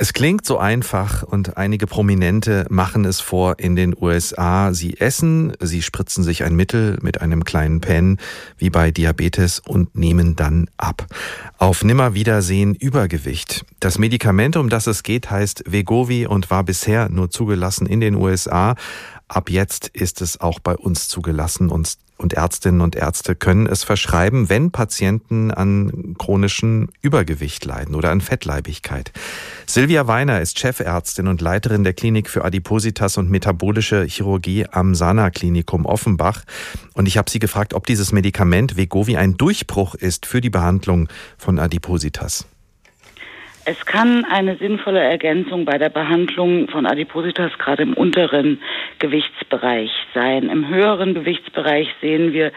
Es klingt so einfach und einige Prominente machen es vor in den USA. Sie essen, sie spritzen sich ein Mittel mit einem kleinen Pen, wie bei Diabetes, und nehmen dann ab. Auf Nimmerwiedersehen Übergewicht. Das Medikament, um das es geht, heißt Vegovi und war bisher nur zugelassen in den USA. Ab jetzt ist es auch bei uns zugelassen und und Ärztinnen und Ärzte können es verschreiben, wenn Patienten an chronischem Übergewicht leiden oder an Fettleibigkeit. Silvia Weiner ist Chefärztin und Leiterin der Klinik für Adipositas und metabolische Chirurgie am Sana Klinikum Offenbach. Und ich habe sie gefragt, ob dieses Medikament Vegovi ein Durchbruch ist für die Behandlung von Adipositas. Es kann eine sinnvolle Ergänzung bei der Behandlung von Adipositas gerade im unteren Gewichtsbereich sein. Im höheren Gewichtsbereich sehen wir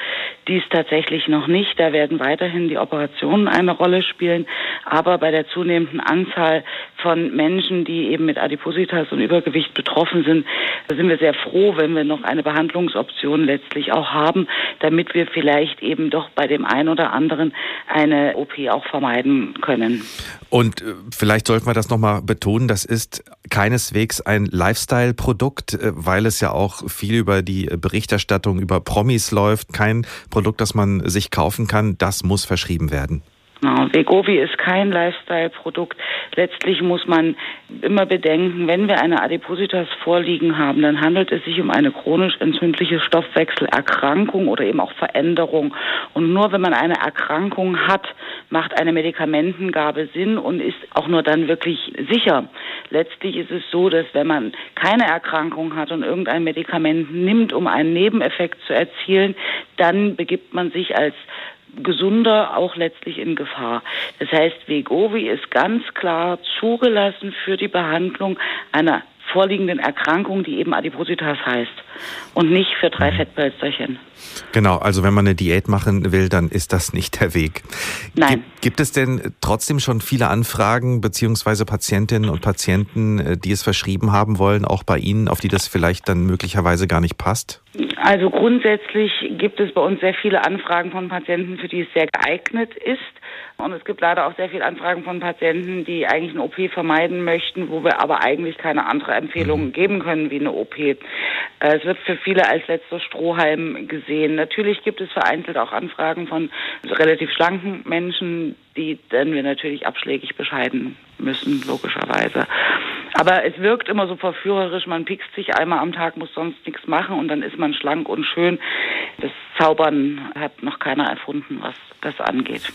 dies tatsächlich noch nicht. Da werden weiterhin die Operationen eine Rolle spielen. Aber bei der zunehmenden Anzahl von Menschen, die eben mit Adipositas und Übergewicht betroffen sind, sind wir sehr froh, wenn wir noch eine Behandlungsoption letztlich auch haben, damit wir vielleicht eben doch bei dem einen oder anderen eine OP auch vermeiden können. Und äh, vielleicht sollten wir das nochmal betonen, das ist keineswegs ein Lifestyle-Produkt, äh, weil es ja auch viel über die Berichterstattung über Promis läuft. Kein Produkt, das man sich kaufen kann, das muss verschrieben werden. Genau. Vegovi ist kein Lifestyle-Produkt. Letztlich muss man immer bedenken, wenn wir eine Adipositas vorliegen haben, dann handelt es sich um eine chronisch entzündliche Stoffwechselerkrankung oder eben auch Veränderung. Und nur wenn man eine Erkrankung hat, macht eine Medikamentengabe Sinn und ist auch nur dann wirklich sicher. Letztlich ist es so, dass wenn man keine Erkrankung hat und irgendein Medikament nimmt, um einen Nebeneffekt zu erzielen, dann begibt man sich als Gesunder auch letztlich in Gefahr. Das heißt, Vegovi ist ganz klar zugelassen für die Behandlung einer vorliegenden Erkrankung, die eben Adipositas heißt und nicht für drei mhm. Fettpölsterchen. Genau, also wenn man eine Diät machen will, dann ist das nicht der Weg. Nein. Gibt, gibt es denn trotzdem schon viele Anfragen beziehungsweise Patientinnen und Patienten, äh, die es verschrieben haben wollen, auch bei Ihnen, auf die das vielleicht dann möglicherweise gar nicht passt? Also grundsätzlich gibt es bei uns sehr viele Anfragen von Patienten, für die es sehr geeignet ist. Und es gibt leider auch sehr viele Anfragen von Patienten, die eigentlich eine OP vermeiden möchten, wo wir aber eigentlich keine andere Empfehlung mhm. geben können wie eine OP. Äh, es wird für viele als letzter Strohhalm gesehen. Natürlich gibt es vereinzelt auch Anfragen von relativ schlanken Menschen, die dann wir natürlich abschlägig bescheiden müssen, logischerweise. Aber es wirkt immer so verführerisch, man piekst sich einmal am Tag, muss sonst nichts machen und dann ist man schlank und schön. Das Zaubern hat noch keiner erfunden, was das angeht.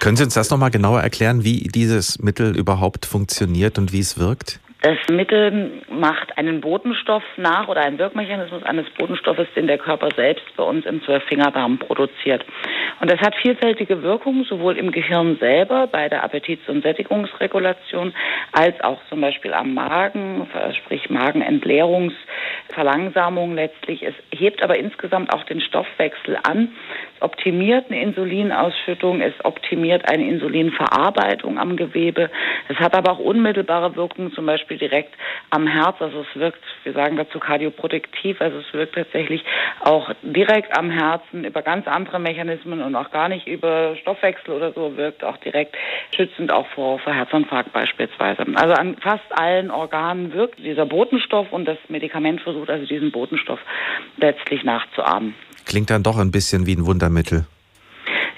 Können Sie uns das nochmal genauer erklären, wie dieses Mittel überhaupt funktioniert und wie es wirkt? Das Mittel macht einen Botenstoff nach oder einen Wirkmechanismus eines Botenstoffes, den der Körper selbst bei uns im Zwölffingerdarm produziert. Und das hat vielfältige Wirkungen, sowohl im Gehirn selber bei der Appetits- und Sättigungsregulation, als auch zum Beispiel am Magen, sprich Magenentleerungsverlangsamung letztlich. Es hebt aber insgesamt auch den Stoffwechsel an optimiert eine Insulinausschüttung, es optimiert eine Insulinverarbeitung am Gewebe. Es hat aber auch unmittelbare Wirkungen, zum Beispiel direkt am Herz. Also es wirkt, wir sagen dazu kardioprotektiv, also es wirkt tatsächlich auch direkt am Herzen über ganz andere Mechanismen und auch gar nicht über Stoffwechsel oder so, wirkt auch direkt schützend auch vor, vor Herzinfarkt beispielsweise. Also an fast allen Organen wirkt dieser Botenstoff und das Medikament versucht also diesen Botenstoff letztlich nachzuahmen. Klingt dann doch ein bisschen wie ein Wundermittel.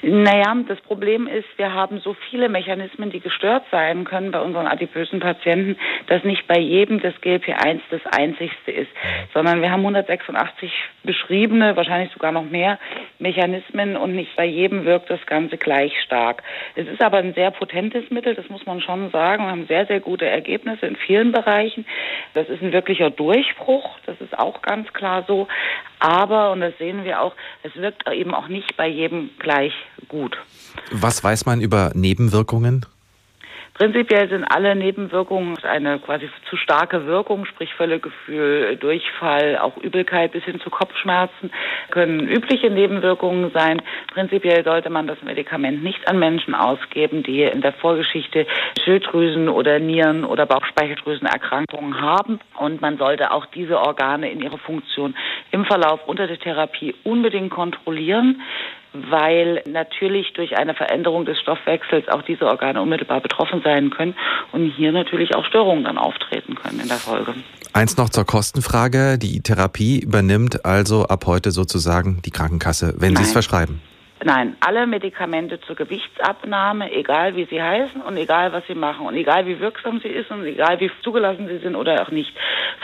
Naja, das Problem ist, wir haben so viele Mechanismen, die gestört sein können bei unseren adipösen Patienten, dass nicht bei jedem das GLP-1 das einzigste ist, sondern wir haben 186 beschriebene, wahrscheinlich sogar noch mehr Mechanismen und nicht bei jedem wirkt das Ganze gleich stark. Es ist aber ein sehr potentes Mittel, das muss man schon sagen. Wir haben sehr, sehr gute Ergebnisse in vielen Bereichen. Das ist ein wirklicher Durchbruch, das ist auch ganz klar so. Aber, und das sehen wir auch, es wirkt eben auch nicht bei jedem gleich gut. Was weiß man über Nebenwirkungen? Prinzipiell sind alle Nebenwirkungen eine quasi zu starke Wirkung, sprich Völlegefühl, Durchfall, auch Übelkeit bis hin zu Kopfschmerzen, können übliche Nebenwirkungen sein. Prinzipiell sollte man das Medikament nicht an Menschen ausgeben, die in der Vorgeschichte Schilddrüsen- oder Nieren- oder Bauchspeicheldrüsenerkrankungen haben. Und man sollte auch diese Organe in ihrer Funktion im Verlauf unter der Therapie unbedingt kontrollieren. Weil natürlich durch eine Veränderung des Stoffwechsels auch diese Organe unmittelbar betroffen sein können und hier natürlich auch Störungen dann auftreten können in der Folge. Eins noch zur Kostenfrage. Die Therapie übernimmt also ab heute sozusagen die Krankenkasse, wenn Nein. Sie es verschreiben. Nein, alle Medikamente zur Gewichtsabnahme, egal wie sie heißen und egal was sie machen und egal wie wirksam sie ist und egal wie zugelassen sie sind oder auch nicht,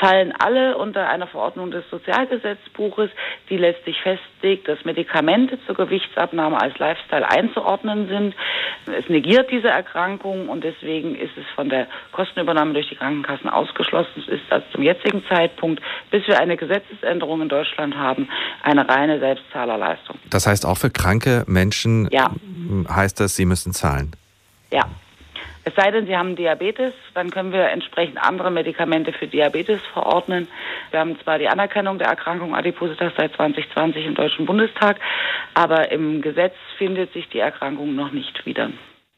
fallen alle unter einer Verordnung des Sozialgesetzbuches, die letztlich festlegt, dass Medikamente zur Gewichtsabnahme als Lifestyle einzuordnen sind. Es negiert diese Erkrankung und deswegen ist es von der Kostenübernahme durch die Krankenkassen ausgeschlossen. Es ist also zum jetzigen Zeitpunkt, bis wir eine Gesetzesänderung in Deutschland haben, eine reine Selbstzahlerleistung. Das heißt auch für Kranke kranke Menschen ja. heißt das, sie müssen zahlen. Ja. Es sei denn, Sie haben Diabetes, dann können wir entsprechend andere Medikamente für Diabetes verordnen. Wir haben zwar die Anerkennung der Erkrankung Adipositas seit 2020 im Deutschen Bundestag, aber im Gesetz findet sich die Erkrankung noch nicht wieder.